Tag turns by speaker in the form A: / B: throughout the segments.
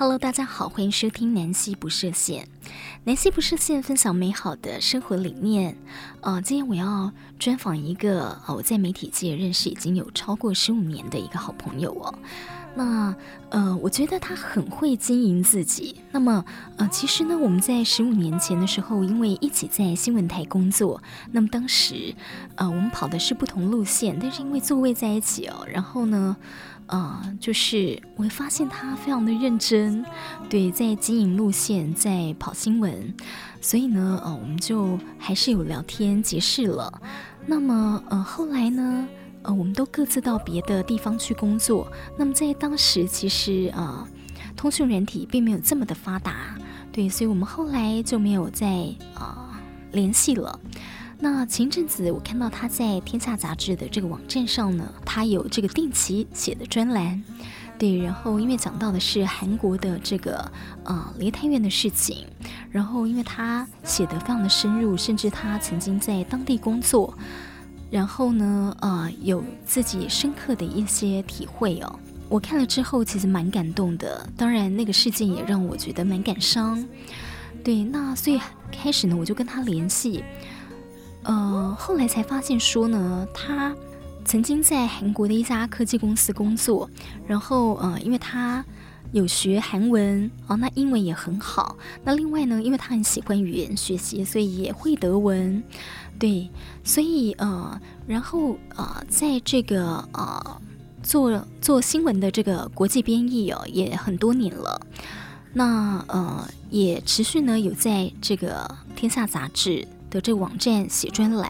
A: Hello，大家好，欢迎收听南希不设限。南希不设限，分享美好的生活理念。呃，今天我要专访一个呃，我在媒体界认识已经有超过十五年的一个好朋友哦。那呃，我觉得他很会经营自己。那么呃，其实呢，我们在十五年前的时候，因为一起在新闻台工作，那么当时呃，我们跑的是不同路线，但是因为座位在一起哦，然后呢。啊、就是我会发现他非常的认真，对，在经营路线，在跑新闻，所以呢，呃，我们就还是有聊天结识了。那么，呃，后来呢，呃，我们都各自到别的地方去工作。那么在当时，其实啊、通讯软体并没有这么的发达，对，所以我们后来就没有再啊、联系了。那前阵子我看到他在《天下杂志》的这个网站上呢，他有这个定期写的专栏，对，然后因为讲到的是韩国的这个呃梨泰院的事情，然后因为他写得非常的深入，甚至他曾经在当地工作，然后呢呃有自己深刻的一些体会哦，我看了之后其实蛮感动的，当然那个事件也让我觉得蛮感伤，对，那所以开始呢我就跟他联系。呃，后来才发现说呢，他曾经在韩国的一家科技公司工作，然后呃，因为他有学韩文哦，那英文也很好。那另外呢，因为他很喜欢语言学习，所以也会德文，对，所以呃，然后呃，在这个呃做做新闻的这个国际编译哦，也很多年了。那呃，也持续呢有在这个天下杂志。的这个网站写专栏，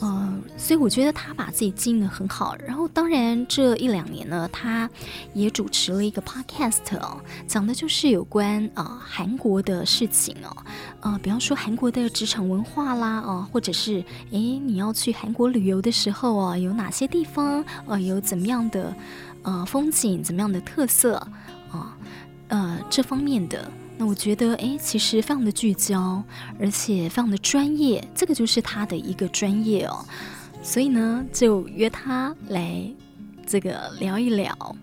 A: 呃，所以我觉得他把自己经营的很好。然后，当然这一两年呢，他也主持了一个 podcast 哦，讲的就是有关啊、韩国的事情哦，呃，比方说韩国的职场文化啦，哦、呃，或者是诶你要去韩国旅游的时候啊，有哪些地方呃有怎么样的呃风景，怎么样的特色啊，呃这方面的。我觉得，哎，其实非常的聚焦，而且非常的专业，这个就是他的一个专业哦。所以呢，就约他来这个聊一聊。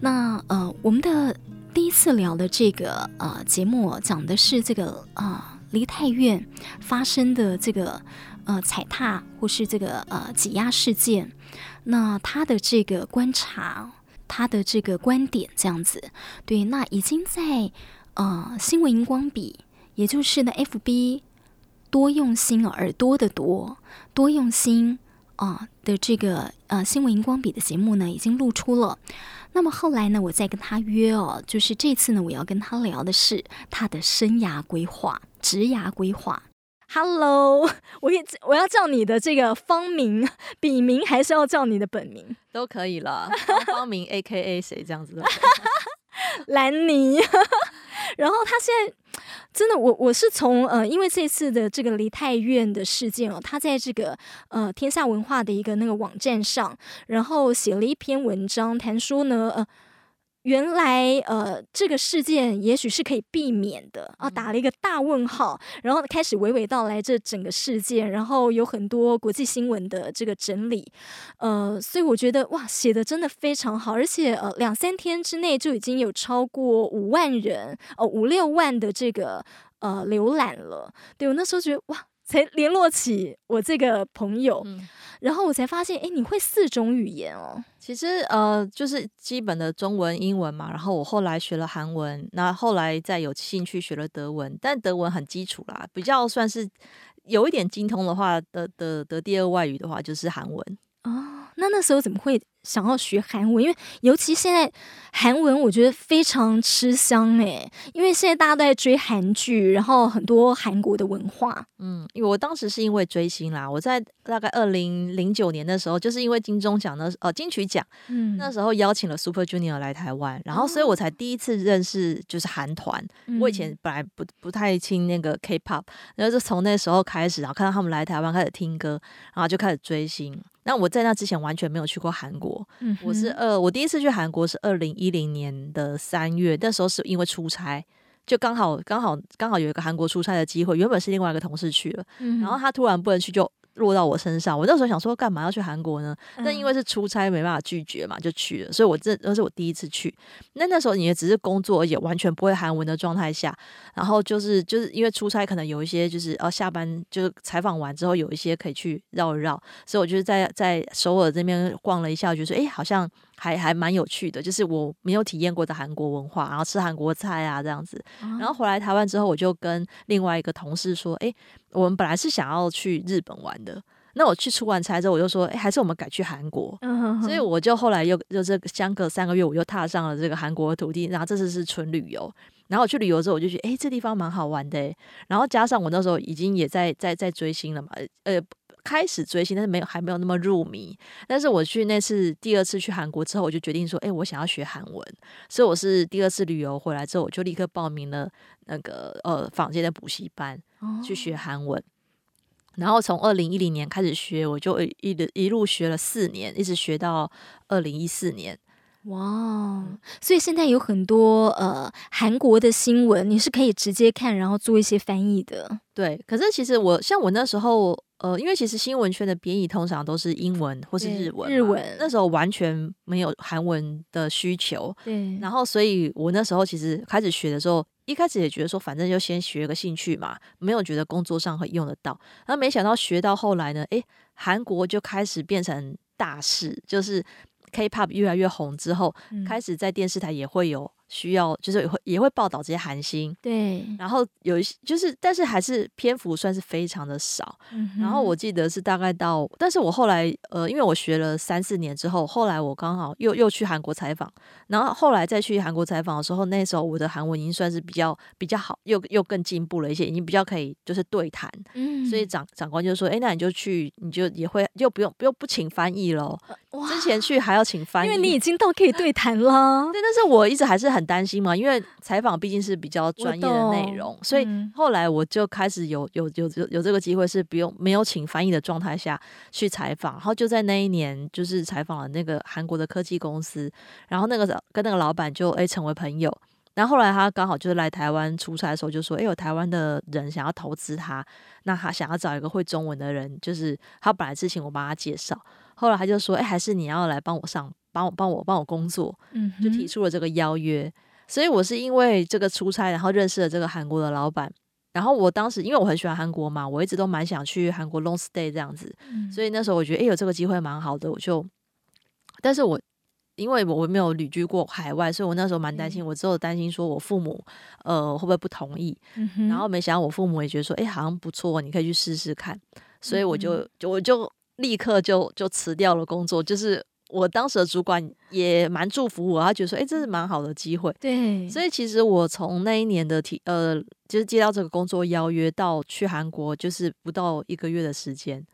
A: 那呃，我们的第一次聊的这个呃节目讲的是这个啊梨泰院发生的这个呃踩踏或是这个呃挤压事件。那他的这个观察，他的这个观点这样子，对，那已经在。啊、呃，新闻荧光笔，也就是呢，FB 多用心哦，耳朵的多多用心啊、呃、的这个呃新闻荧光笔的节目呢，已经露出了。那么后来呢，我再跟他约哦，就是这次呢，我要跟他聊的是他的生涯规划、职涯规划。Hello，我也我要叫你的这个芳名、笔名，还是要叫你的本名？
B: 都可以了，芳名 AKA 谁这样子的？
A: 兰妮。然后他现在真的，我我是从呃，因为这次的这个梨泰院的事件哦，他在这个呃天下文化的一个那个网站上，然后写了一篇文章，谈说呢呃。原来，呃，这个事件也许是可以避免的。啊，打了一个大问号，然后开始娓娓道来这整个事件，然后有很多国际新闻的这个整理，呃，所以我觉得哇，写的真的非常好，而且呃，两三天之内就已经有超过五万人，呃，五六万的这个呃浏览了，对，我那时候觉得哇。才联络起我这个朋友，嗯、然后我才发现，哎，你会四种语言哦。
B: 其实呃，就是基本的中文、英文嘛。然后我后来学了韩文，那后来再有兴趣学了德文，但德文很基础啦，比较算是有一点精通的话的的的第二外语的话就是韩文。
A: 哦，那那时候怎么会？想要学韩文，因为尤其现在韩文，我觉得非常吃香诶。因为现在大家都在追韩剧，然后很多韩国的文化。
B: 嗯，因为我当时是因为追星啦，我在大概二零零九年的时候，就是因为金钟奖的呃金曲奖，嗯，那时候邀请了 Super Junior 来台湾，然后所以我才第一次认识就是韩团。嗯、我以前本来不不太听那个 K-pop，然后就从那时候开始，然后看到他们来台湾开始听歌，然后就开始追星。那我在那之前完全没有去过韩国，嗯、我是二，我第一次去韩国是二零一零年的三月，那时候是因为出差，就刚好刚好刚好有一个韩国出差的机会，原本是另外一个同事去了，嗯、然后他突然不能去就落到我身上。我那时候想说，干嘛要去韩国呢？但因为是出差，没办法拒绝嘛，就去了。所以我这那是我第一次去。那那时候你也只是工作，也完全不会韩文的状态下，然后就是就是因为出差，可能有一些就是哦，下班就是采访完之后有一些可以去绕一绕，所以我就是在在首尔这边逛了一下，我就说哎，好像。还还蛮有趣的，就是我没有体验过的韩国文化，然后吃韩国菜啊这样子。然后回来台湾之后，我就跟另外一个同事说：“哎，我们本来是想要去日本玩的，那我去出完差之后，我就说：哎，还是我们改去韩国。所以我就后来又就这相隔三个月，我又踏上了这个韩国的土地。然后这次是纯旅游。然后我去旅游之后，我就觉得：哎，这地方蛮好玩的。然后加上我那时候已经也在在在追星了嘛，呃。”开始追星，但是没有还没有那么入迷。但是我去那次第二次去韩国之后，我就决定说，哎，我想要学韩文。所以我是第二次旅游回来之后，我就立刻报名了那个呃坊间的补习班去学韩文。然后从二零一零年开始学，我就一一一路学了四年，一直学到二零一四年。
A: 哇，所以现在有很多呃韩国的新闻，你是可以直接看，然后做一些翻译的。
B: 对，可是其实我像我那时候。呃，因为其实新闻圈的编译通常都是英文或是日文，
A: 日文
B: 那时候完全没有韩文的需求，
A: 对。
B: 然后，所以我那时候其实开始学的时候，一开始也觉得说，反正就先学个兴趣嘛，没有觉得工作上会用得到。然后没想到学到后来呢，诶，韩国就开始变成大事，就是 K-pop 越来越红之后，嗯、开始在电视台也会有。需要就是也会也会报道这些韩星，
A: 对，
B: 然后有一些就是，但是还是篇幅算是非常的少。嗯、然后我记得是大概到，但是我后来呃，因为我学了三四年之后，后来我刚好又又去韩国采访，然后后来再去韩国采访的时候，那时候我的韩文已经算是比较比较好，又又更进步了一些，已经比较可以就是对谈。嗯，所以长长官就说：“哎，那你就去，你就也会就不用不用不请翻译了。哇，之前去还要请翻译，
A: 因为你已经到可以对谈了。
B: 对，但是我一直还是很。担心嘛，因为采访毕竟是比较专业的内容，所以后来我就开始有有有有有这个机会，是不用没有请翻译的状态下去采访，然后就在那一年就是采访了那个韩国的科技公司，然后那个跟那个老板就诶成为朋友，然后后来他刚好就是来台湾出差的时候就说，诶有台湾的人想要投资他，那他想要找一个会中文的人，就是他本来之前我帮他介绍，后来他就说，诶还是你要来帮我上。帮我帮我帮我工作，嗯，就提出了这个邀约，所以我是因为这个出差，然后认识了这个韩国的老板，然后我当时因为我很喜欢韩国嘛，我一直都蛮想去韩国 long stay 这样子，嗯，所以那时候我觉得，诶，有这个机会蛮好的，我就，但是我因为我没有旅居过海外，所以我那时候蛮担心，我只有担心说我父母呃会不会不同意，嗯，然后没想到我父母也觉得说，诶，好像不错，你可以去试试看，所以我就就我就立刻就就辞掉了工作，就是。我当时的主管也蛮祝福我，他觉得说，哎、欸，这是蛮好的机会。
A: 对，
B: 所以其实我从那一年的提，呃，就是接到这个工作邀约到去韩国，就是不到一个月的时间，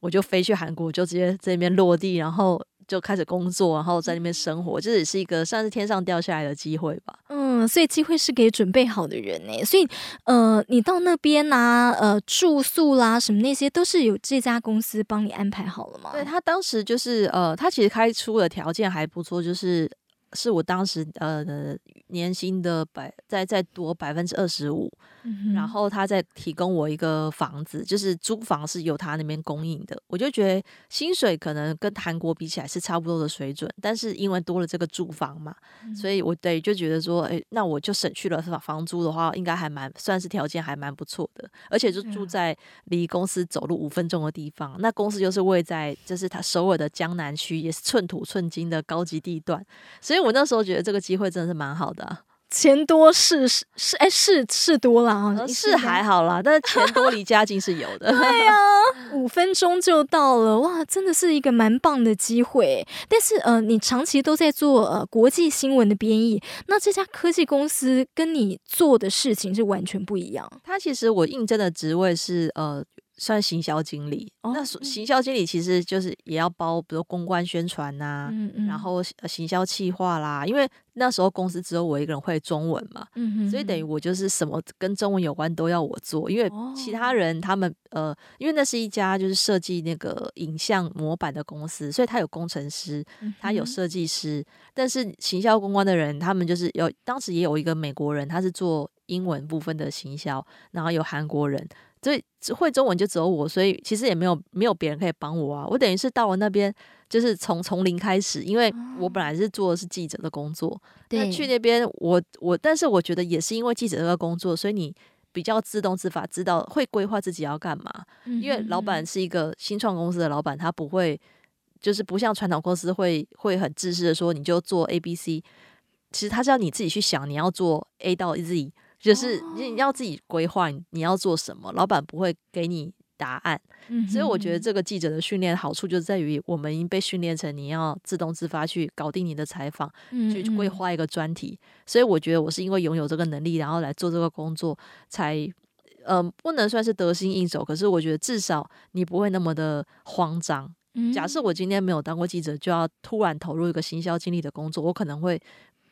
B: 我就飞去韩国，就直接在那边落地，然后。就开始工作，然后在那边生活，这也是一个算是天上掉下来的机会吧。
A: 嗯，所以机会是给准备好的人呢。所以，呃，你到那边呢、啊，呃，住宿啦，什么那些都是有这家公司帮你安排好了吗？
B: 对，他当时就是，呃，他其实开出的条件还不错，就是。是我当时呃年薪的百再再多百分之二十五，然后他再提供我一个房子，就是租房是由他那边供应的。我就觉得薪水可能跟韩国比起来是差不多的水准，但是因为多了这个住房嘛，所以我对就觉得说，哎，那我就省去了房房租的话，应该还蛮算是条件还蛮不错的，而且就住在离公司走路五分钟的地方，那公司就是位在就是他首尔的江南区，也是寸土寸金的高级地段，所以。我那时候觉得这个机会真的是蛮好的，啊，
A: 钱多是是是哎是是多了啊，
B: 是还好啦，但是钱多离家近是有的。
A: 对呀，五分钟就到了，哇，真的是一个蛮棒的机会。但是呃，你长期都在做呃国际新闻的编译，那这家科技公司跟你做的事情是完全不一样。
B: 他其实我应征的职位是呃。算行销经理，哦、那行销经理其实就是也要包，比如公关宣传呐、啊，嗯嗯、然后行销企划啦。因为那时候公司只有我一个人会中文嘛，所以等于我就是什么跟中文有关都要我做。因为其他人他们呃，因为那是一家就是设计那个影像模板的公司，所以他有工程师，他有设计师，嗯、但是行销公关的人，他们就是有当时也有一个美国人，他是做英文部分的行销，然后有韩国人。所以会中文就只有我，所以其实也没有没有别人可以帮我啊。我等于是到了那边，就是从从零开始，因为我本来是做的是记者的工作。对，去那边我我，但是我觉得也是因为记者这个工作，所以你比较自动自发，知道会规划自己要干嘛。因为老板是一个新创公司的老板，他不会就是不像传统公司会会很自私的说你就做 A B C。其实他是要你自己去想你要做 A 到 Z。就是你要自己规划你要做什么，老板不会给你答案，所以我觉得这个记者的训练好处就在于我们已经被训练成你要自动自发去搞定你的采访，去规划一个专题。所以我觉得我是因为拥有这个能力，然后来做这个工作，才呃不能算是得心应手，可是我觉得至少你不会那么的慌张。假设我今天没有当过记者，就要突然投入一个行销经理的工作，我可能会。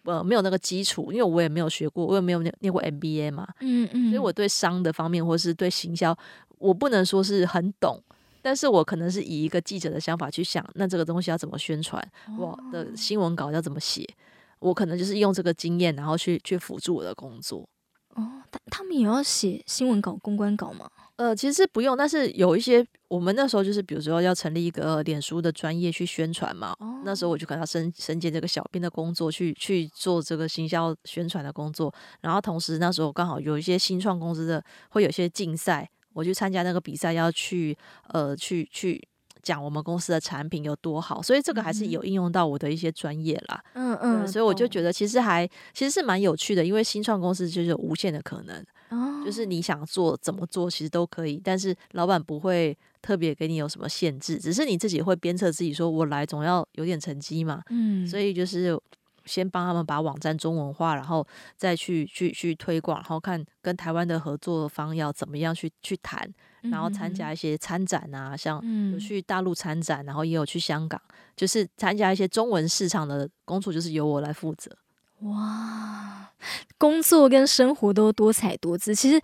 B: 呃，没有那个基础，因为我也没有学过，我也没有念念过 MBA 嘛，嗯嗯，所以我对商的方面或是对行销，我不能说是很懂，但是我可能是以一个记者的想法去想，那这个东西要怎么宣传，我的新闻稿要怎么写，我可能就是用这个经验，然后去去辅助我的工作。
A: 哦，他他们也要写新闻稿、公关稿吗？
B: 呃，其实不用，但是有一些我们那时候就是，比如说要成立一个脸书的专业去宣传嘛，哦、那时候我就可能要身身兼这个小编的工作，去去做这个行销宣传的工作。然后同时那时候刚好有一些新创公司的会有一些竞赛，我去参加那个比赛，要去呃去去讲我们公司的产品有多好，所以这个还是有应用到我的一些专业啦。嗯嗯，所以我就觉得其实还其实是蛮有趣的，因为新创公司就是有无限的可能。就是你想做怎么做，其实都可以，但是老板不会特别给你有什么限制，只是你自己会鞭策自己说，我来总要有点成绩嘛。嗯，所以就是先帮他们把网站中文化，然后再去去去推广，然后看跟台湾的合作方要怎么样去去谈，然后参加一些参展啊，像有去大陆参展，然后也有去香港，就是参加一些中文市场的工作，就是由我来负责。
A: 哇，工作跟生活都多彩多姿。其实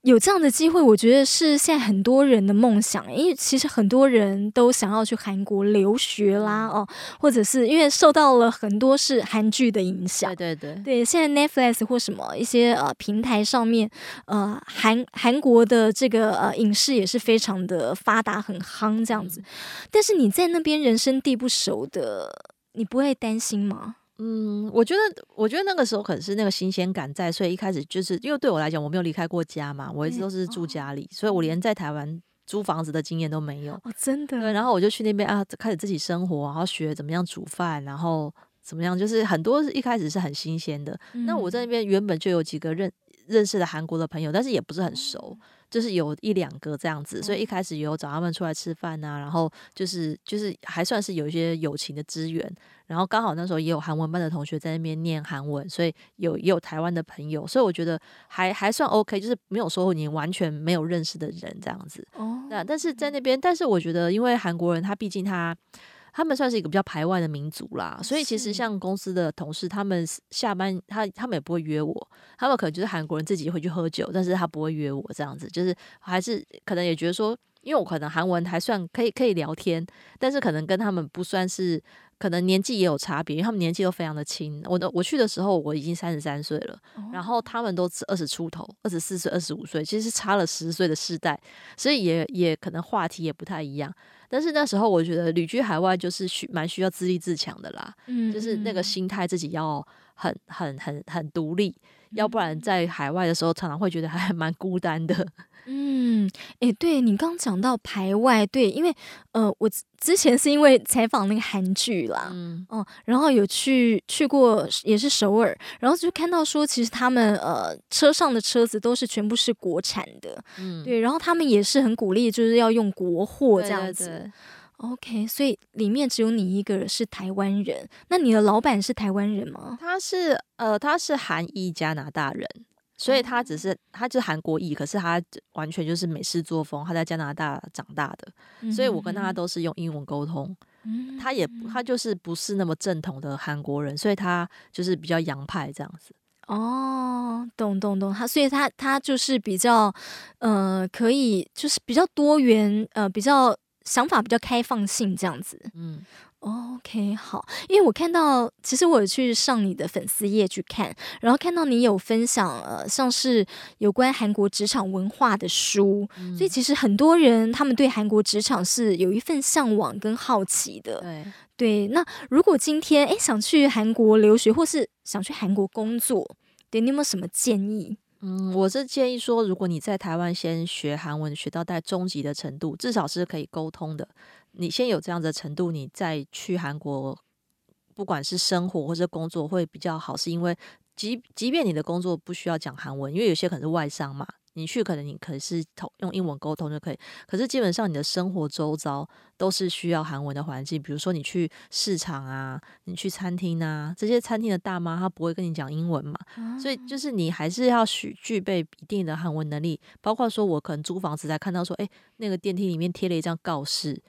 A: 有这样的机会，我觉得是现在很多人的梦想。因为其实很多人都想要去韩国留学啦，哦，或者是因为受到了很多是韩剧的影响。
B: 对对对，
A: 对。现在 Netflix 或什么一些呃平台上面，呃韩韩国的这个呃影视也是非常的发达，很夯这样子。但是你在那边人生地不熟的，你不会担心吗？
B: 嗯，我觉得，我觉得那个时候可能是那个新鲜感在，所以一开始就是因为对我来讲，我没有离开过家嘛，我一直都是住家里，所以我连在台湾租房子的经验都没有。
A: 哦，真的。
B: 对，然后我就去那边啊，开始自己生活，然后学怎么样煮饭，然后怎么样，就是很多一开始是很新鲜的。嗯。那我在那边原本就有几个认认识的韩国的朋友，但是也不是很熟。就是有一两个这样子，所以一开始有找他们出来吃饭呐、啊，然后就是就是还算是有一些友情的资源，然后刚好那时候也有韩文班的同学在那边念韩文，所以有也有台湾的朋友，所以我觉得还还算 OK，就是没有说你完全没有认识的人这样子。哦，那但是在那边，但是我觉得因为韩国人他毕竟他。他们算是一个比较排外的民族啦，所以其实像公司的同事，他们下班他他们也不会约我，他们可能就是韩国人自己会去喝酒，但是他不会约我这样子，就是还是可能也觉得说，因为我可能韩文还算可以可以聊天，但是可能跟他们不算是，可能年纪也有差别，因为他们年纪都非常的轻。我的我去的时候我已经三十三岁了，然后他们都是二十出头，二十四岁、二十五岁，其实是差了十岁的世代，所以也也可能话题也不太一样。但是那时候我觉得旅居海外就是需蛮需要自立自强的啦，嗯，就是那个心态自己要很很很很独立，要不然在海外的时候常常会觉得还蛮孤单的。
A: 嗯，诶、欸，对你刚讲到排外，对，因为呃，我之前是因为采访那个韩剧啦，嗯，哦，然后有去去过也是首尔，然后就看到说，其实他们呃车上的车子都是全部是国产的，嗯，对，然后他们也是很鼓励，就是要用国货这样子。对对对 OK，所以里面只有你一个人是台湾人，那你的老板是台湾人吗？
B: 他是呃，他是韩裔加拿大人。所以他只是，他就是韩国裔，可是他完全就是美式作风。他在加拿大长大的，所以我跟他都是用英文沟通。他也他就是不是那么正统的韩国人，所以他就是比较洋派这样子。
A: 哦，懂懂懂。他所以他他就是比较呃，可以就是比较多元，呃，比较想法比较开放性这样子。嗯。OK，好，因为我看到，其实我有去上你的粉丝页去看，然后看到你有分享，呃，像是有关韩国职场文化的书，嗯、所以其实很多人他们对韩国职场是有一份向往跟好奇的。
B: 对，
A: 对，那如果今天诶想去韩国留学，或是想去韩国工作，对，你有没有什么建议？
B: 嗯，我是建议说，如果你在台湾先学韩文，学到带中级的程度，至少是可以沟通的。你先有这样的程度，你再去韩国，不管是生活或者工作会比较好，是因为即即便你的工作不需要讲韩文，因为有些可能是外商嘛。你去可能你可能是用英文沟通就可以，可是基本上你的生活周遭都是需要韩文的环境。比如说你去市场啊，你去餐厅啊，这些餐厅的大妈她不会跟你讲英文嘛，所以就是你还是要需具备一定的韩文能力。包括说我可能租房子才看到说，诶，那个电梯里面贴了一张告示，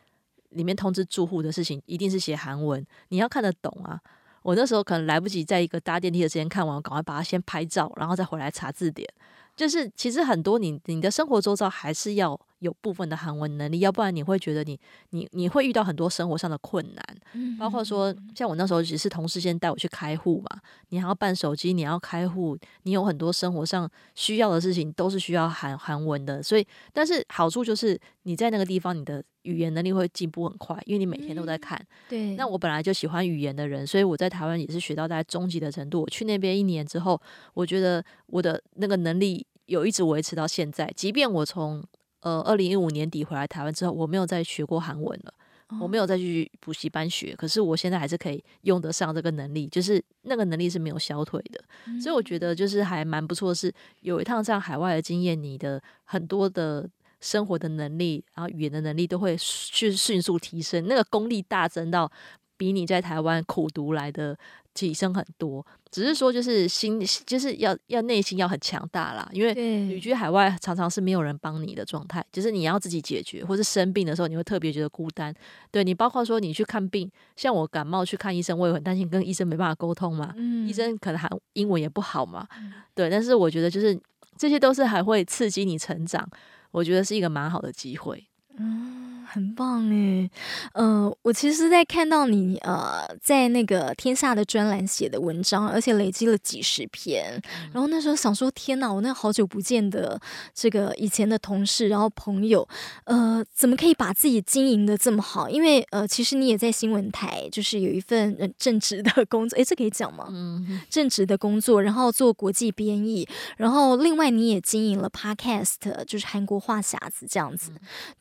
B: 里面通知住户的事情一定是写韩文，你要看得懂啊。我那时候可能来不及在一个搭电梯的时间看完，我赶快把它先拍照，然后再回来查字典。就是其实很多你你的生活周遭还是要有部分的韩文能力，要不然你会觉得你你你会遇到很多生活上的困难，包括说像我那时候只是同事先带我去开户嘛，你还要办手机，你要开户，你有很多生活上需要的事情都是需要韩韩文的，所以但是好处就是你在那个地方你的语言能力会进步很快，因为你每天都在看。
A: 对，
B: 那我本来就喜欢语言的人，所以我在台湾也是学到大概中级的程度。我去那边一年之后，我觉得我的那个能力。有一直维持到现在，即便我从呃二零一五年底回来台湾之后，我没有再学过韩文了，我没有再去补习班学，可是我现在还是可以用得上这个能力，就是那个能力是没有消退的，所以我觉得就是还蛮不错的，是有一趟这样海外的经验，你的很多的生活的能力，然后语言的能力都会去迅速提升，那个功力大增到比你在台湾苦读来的。提升很多，只是说就是心，就是要要内心要很强大啦。因为旅居海外常常是没有人帮你的状态，就是你要自己解决，或是生病的时候你会特别觉得孤单。对，你包括说你去看病，像我感冒去看医生，我也很担心跟医生没办法沟通嘛。嗯，医生可能还英文也不好嘛。对，但是我觉得就是这些都是还会刺激你成长，我觉得是一个蛮好的机会。
A: 嗯。很棒诶，呃，我其实，在看到你呃，在那个天下的专栏写的文章，而且累积了几十篇，然后那时候想说，天哪，我那好久不见的这个以前的同事，然后朋友，呃，怎么可以把自己经营的这么好？因为呃，其实你也在新闻台，就是有一份正职的工作，诶，这可以讲吗？嗯，正职的工作，然后做国际编译，然后另外你也经营了 Podcast，就是韩国话匣子这样子，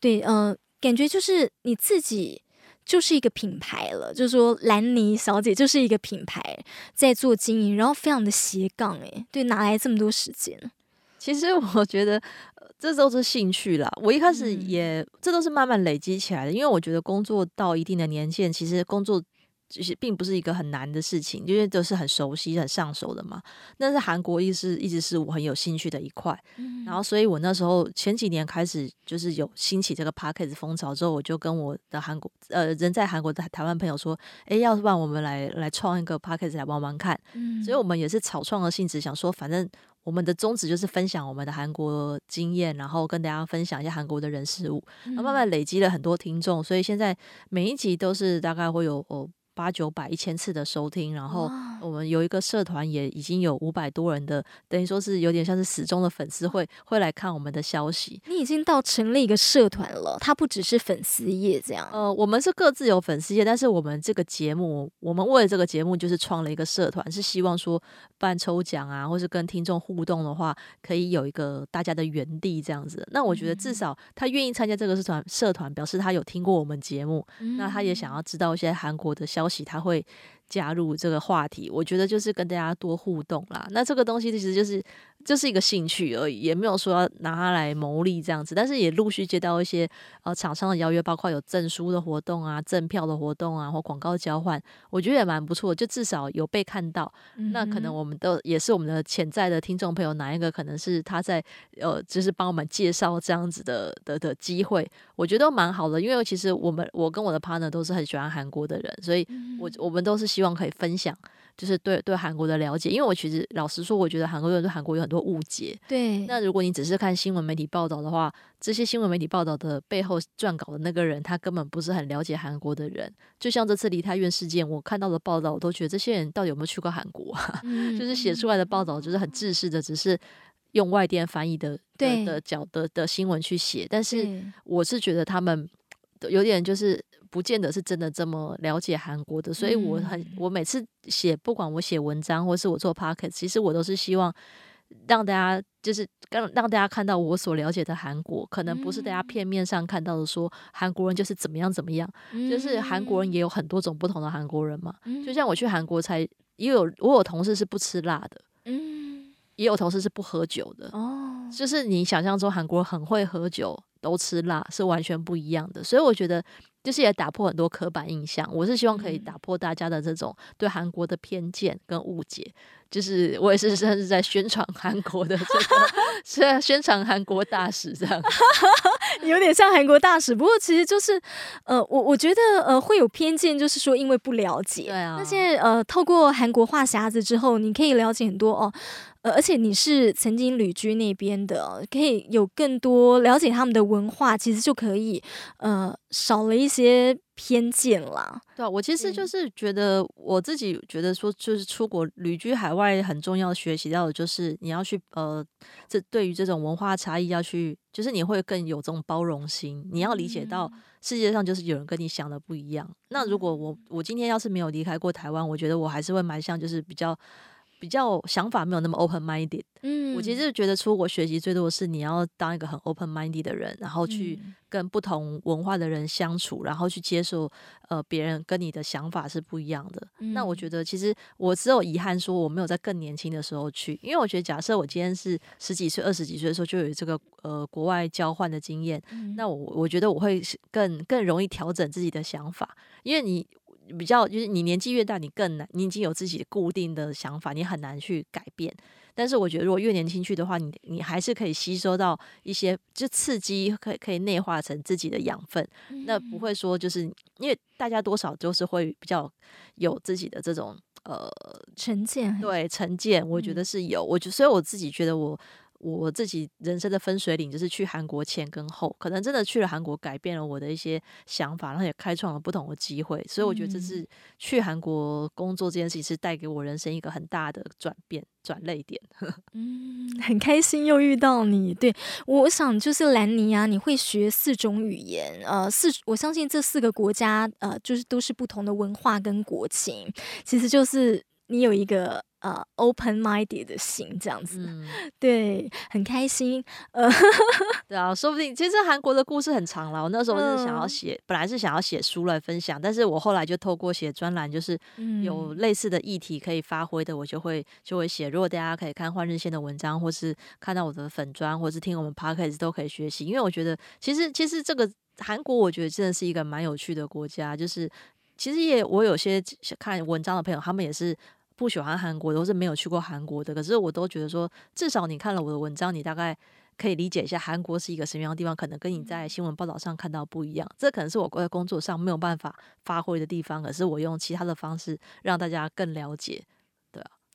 A: 对，呃。感觉就是你自己就是一个品牌了，就是说兰妮小姐就是一个品牌在做经营，然后非常的斜杠诶，对，哪来这么多时间？
B: 其实我觉得这都是兴趣啦。我一开始也、嗯、这都是慢慢累积起来的，因为我觉得工作到一定的年限，其实工作。其实并不是一个很难的事情，因为都是很熟悉、很上手的嘛。但是韩国一直一直是我很有兴趣的一块，嗯、然后所以我那时候前几年开始就是有兴起这个 Podcast 风潮之后，我就跟我的韩国呃人在韩国的台湾朋友说：“诶，要不然我们来来创一个 Podcast 来玩玩看。嗯”所以我们也是草创的性质，想说反正我们的宗旨就是分享我们的韩国经验，然后跟大家分享一下韩国的人事物，然后慢慢累积了很多听众，所以现在每一集都是大概会有哦。八九百一千次的收听，然后我们有一个社团，也已经有五百多人的，等于说是有点像是死忠的粉丝会会来看我们的消息。
A: 你已经到成立一个社团了，它不只是粉丝页这样。
B: 呃，我们是各自有粉丝页，但是我们这个节目，我们为了这个节目就是创了一个社团，是希望说办抽奖啊，或是跟听众互动的话，可以有一个大家的园地这样子。那我觉得至少他愿意参加这个社团，社团表示他有听过我们节目，嗯、那他也想要知道一些韩国的消消息，他会。加入这个话题，我觉得就是跟大家多互动啦。那这个东西其实就是就是一个兴趣而已，也没有说要拿它来牟利这样子。但是也陆续接到一些呃厂商的邀约，包括有证书的活动啊、赠票的活动啊，或广告交换，我觉得也蛮不错。就至少有被看到，嗯、那可能我们都也是我们的潜在的听众朋友，哪一个可能是他在呃，就是帮我们介绍这样子的的的机会，我觉得蛮好的。因为其实我们我跟我的 partner 都是很喜欢韩国的人，所以我我们都是希。希望可以分享就是对对韩国的了解。因为我其实老实说，我觉得韩国人对韩国有很多误解。
A: 对，
B: 那如果你只是看新闻媒体报道的话，这些新闻媒体报道的背后撰稿的那个人，他根本不是很了解韩国的人。就像这次梨泰院事件，我看到的报道，我都觉得这些人到底有没有去过韩国啊？嗯、就是写出来的报道就是很制式的，只是。用外电翻译的的的角的的新闻去写，但是我是觉得他们有点就是不见得是真的这么了解韩国的，所以我很我每次写，不管我写文章或是我做 podcast，其实我都是希望让大家就是让让大家看到我所了解的韩国，可能不是大家片面上看到的说韩国人就是怎么样怎么样，就是韩国人也有很多种不同的韩国人嘛，就像我去韩国才也有我有同事是不吃辣的，也有同事是不喝酒的哦，就是你想象中韩国很会喝酒，都吃辣是完全不一样的，所以我觉得就是也打破很多刻板印象。我是希望可以打破大家的这种对韩国的偏见跟误解。就是我也是 甚至在宣传韩国的这个，是宣传韩国大使这样，
A: 有点像韩国大使。不过其实就是呃，我我觉得呃会有偏见，就是说因为不了解。
B: 对啊。
A: 那现在呃，透过韩国话匣子之后，你可以了解很多哦。呃，而且你是曾经旅居那边的，可以有更多了解他们的文化，其实就可以呃少了一些偏见啦。
B: 对啊，我其实就是觉得我自己觉得说，就是出国旅居海外很重要学习到的就是你要去呃，这对于这种文化差异要去，就是你会更有这种包容心，你要理解到世界上就是有人跟你想的不一样。那如果我我今天要是没有离开过台湾，我觉得我还是会蛮像就是比较。比较想法没有那么 open minded，嗯，我其实觉得出国学习最多的是你要当一个很 open minded 的人，然后去跟不同文化的人相处，然后去接受呃别人跟你的想法是不一样的。嗯、那我觉得其实我只有遗憾说我没有在更年轻的时候去，因为我觉得假设我今天是十几岁、二十几岁的时候就有这个呃国外交换的经验，嗯、那我我觉得我会更更容易调整自己的想法，因为你。比较就是你年纪越大，你更难，你已经有自己固定的想法，你很难去改变。但是我觉得，如果越年轻去的话，你你还是可以吸收到一些就刺激，可以可以内化成自己的养分。嗯、那不会说就是因为大家多少都是会比较有自己的这种呃
A: 成见，
B: 对成见，我觉得是有。嗯、我就所以我自己觉得我。我自己人生的分水岭就是去韩国前跟后，可能真的去了韩国，改变了我的一些想法，然后也开创了不同的机会。所以我觉得这是去韩国工作这件事情是带给我人生一个很大的转变、转泪点。
A: 嗯，很开心又遇到你。对，我想就是兰尼啊，你会学四种语言，呃，四我相信这四个国家呃，就是都是不同的文化跟国情，其实就是你有一个。呃、uh，open-minded 的心这样子，嗯、对，很开心。呃，
B: 对啊，说不定其实韩国的故事很长了。我那时候是想要写，嗯、本来是想要写书来分享，但是我后来就透过写专栏，就是有类似的议题可以发挥的，我就会就会写。如果大家可以看换日线的文章，或是看到我的粉砖，或是听我们 podcast 都可以学习。因为我觉得，其实其实这个韩国，我觉得真的是一个蛮有趣的国家。就是其实也我有些看文章的朋友，他们也是。不喜欢韩国，都是没有去过韩国的。可是我都觉得说，至少你看了我的文章，你大概可以理解一下韩国是一个什么样的地方，可能跟你在新闻报道上看到不一样。这可能是我在工作上没有办法发挥的地方，可是我用其他的方式让大家更了解。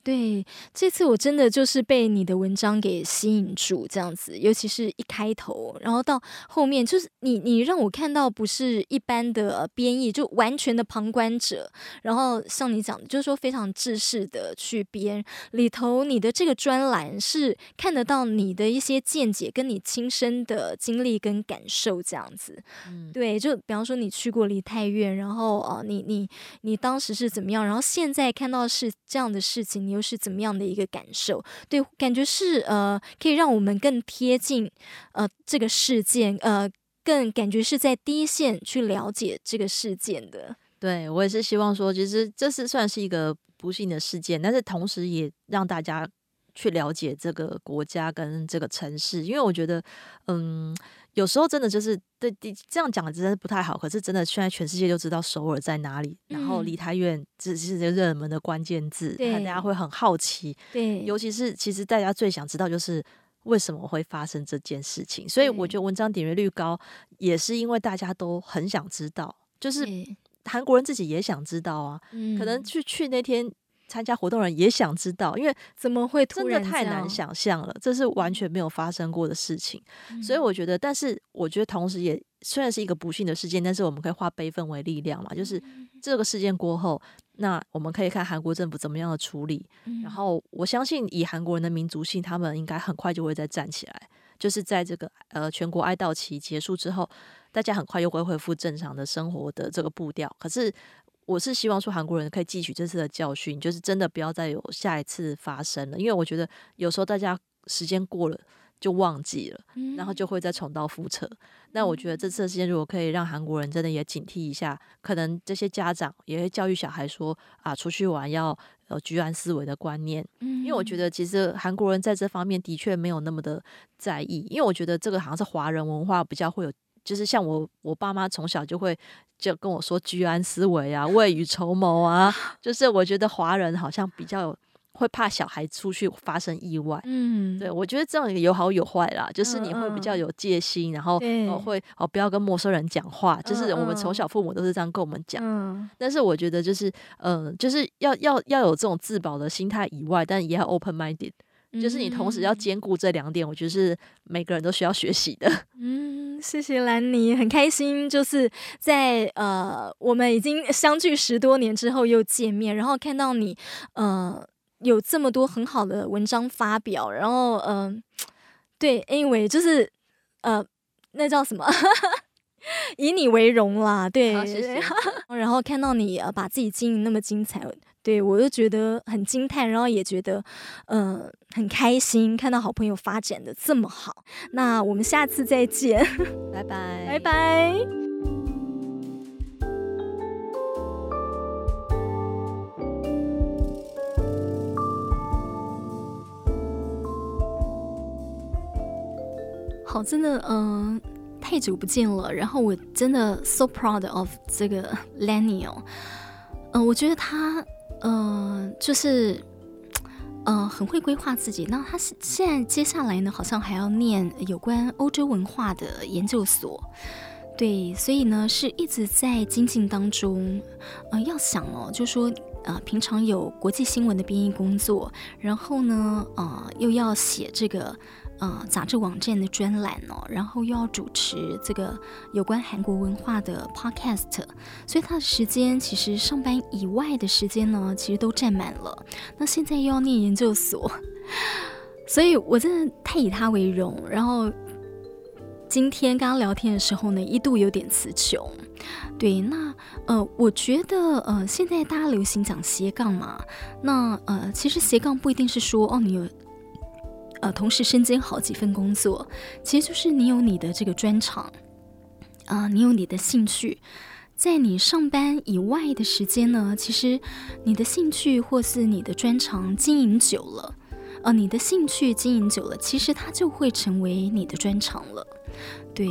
A: 对，这次我真的就是被你的文章给吸引住，这样子，尤其是一开头，然后到后面，就是你你让我看到不是一般的编译，就完全的旁观者，然后像你讲的，就是说非常制式的去编里头，你的这个专栏是看得到你的一些见解，跟你亲身的经历跟感受这样子。嗯，对，就比方说你去过梨泰院，然后啊，你你你当时是怎么样，然后现在看到是这样的事情，你。又是怎么样的一个感受？对，感觉是呃，可以让我们更贴近呃这个事件，呃，更感觉是在第一线去了解这个事件的。
B: 对，我也是希望说，其实这是算是一个不幸的事件，但是同时也让大家去了解这个国家跟这个城市，因为我觉得，嗯。有时候真的就是对，这样讲的真的是不太好。可是真的，现在全世界都知道首尔在哪里，嗯、然后梨泰院这是这热门的关键字，大家会很好奇。对，尤其是其实大家最想知道就是为什么会发生这件事情。所以我觉得文章点阅率高，也是因为大家都很想知道，就是韩国人自己也想知道啊。可能去去那天参加活动的人也想知道，因为
A: 怎么会突然
B: 真的太难想象了，这是完全没有发生过的事情。嗯、所以我觉得，但是我觉得同时也虽然是一个不幸的事件，但是我们可以化悲愤为力量嘛，就是这个事件过后，那我们可以看韩国政府怎么样的处理。嗯、然后我相信，以韩国人的民族性，他们应该很快就会再站起来。就是在这个呃全国哀悼期结束之后，大家很快又会恢复正常的生活的这个步调。可是，我是希望说韩国人可以汲取这次的教训，就是真的不要再有下一次发生了。因为我觉得有时候大家时间过了就忘记了，然后就会再重蹈覆辙。那我觉得这次的事件如果可以让韩国人真的也警惕一下，可能这些家长也会教育小孩说啊，出去玩要。呃，居安思危的观念，因为我觉得其实韩国人在这方面的确没有那么的在意，因为我觉得这个好像是华人文化比较会有，就是像我我爸妈从小就会就跟我说居安思危啊，未雨绸缪啊，就是我觉得华人好像比较。会怕小孩出去发生意外，嗯，对，我觉得这样有好有坏啦，就是你会比较有戒心，嗯、然后会哦不要跟陌生人讲话，就是我们从小父母都是这样跟我们讲，嗯，但是我觉得就是嗯、呃，就是要要要有这种自保的心态以外，但也要 open minded，就是你同时要兼顾这两点，我觉得是每个人都需要学习的。
A: 嗯，谢谢兰妮，很开心，就是在呃我们已经相距十多年之后又见面，然后看到你呃。有这么多很好的文章发表，然后嗯、呃，对，anyway，就是呃，那叫什么？以你为荣啦，对。谢谢。然后看到你呃把自己经营那么精彩，对我就觉得很惊叹，然后也觉得嗯、呃、很开心，看到好朋友发展的这么好。那我们下次再见，
B: 拜拜，
A: 拜拜。好，真的，嗯、呃，太久不见了。然后我真的 so proud of 这个 Lenny 哦，嗯、呃，我觉得他，嗯、就是，嗯、很会规划自己。那他现在接下来呢，好像还要念有关欧洲文化的研究所，对，所以呢，是一直在精进当中。嗯、要想哦，就说，呃，平常有国际新闻的编译工作，然后呢，呃，又要写这个。呃，杂志网站的专栏哦，然后又要主持这个有关韩国文化的 podcast，所以他的时间其实上班以外的时间呢，其实都占满了。那现在又要念研究所，所以我真的太以他为荣。然后今天刚刚聊天的时候呢，一度有点词穷。对，那呃，我觉得呃，现在大家流行讲斜杠嘛，那呃，其实斜杠不一定是说哦，你有。呃，同时身兼好几份工作，其实就是你有你的这个专长，啊、你有你的兴趣，在你上班以外的时间呢，其实你的兴趣或是你的专长经营久了，呃，你的兴趣经营久了，其实它就会成为你的专长了。对，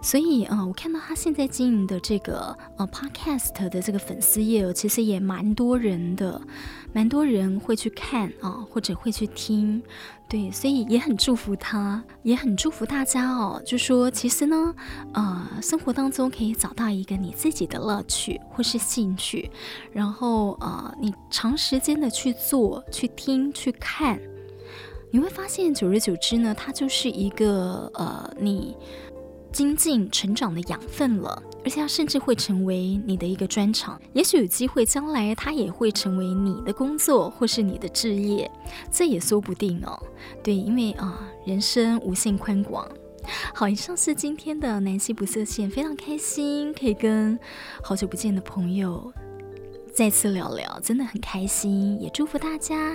A: 所以啊、我看到他现在经营的这个呃 Podcast 的这个粉丝页，其实也蛮多人的，蛮多人会去看啊、或者会去听。对，所以也很祝福他，也很祝福大家哦。就说其实呢，呃，生活当中可以找到一个你自己的乐趣或是兴趣，然后呃，你长时间的去做、去听、去看。你会发现，久而久之呢，它就是一个呃，你精进成长的养分了，而且它甚至会成为你的一个专长。也许有机会，将来它也会成为你的工作或是你的职业，这也说不定哦。对，因为啊、人生无限宽广。好，以上是今天的南希不设限，非常开心可以跟好久不见的朋友再次聊聊，真的很开心，也祝福大家。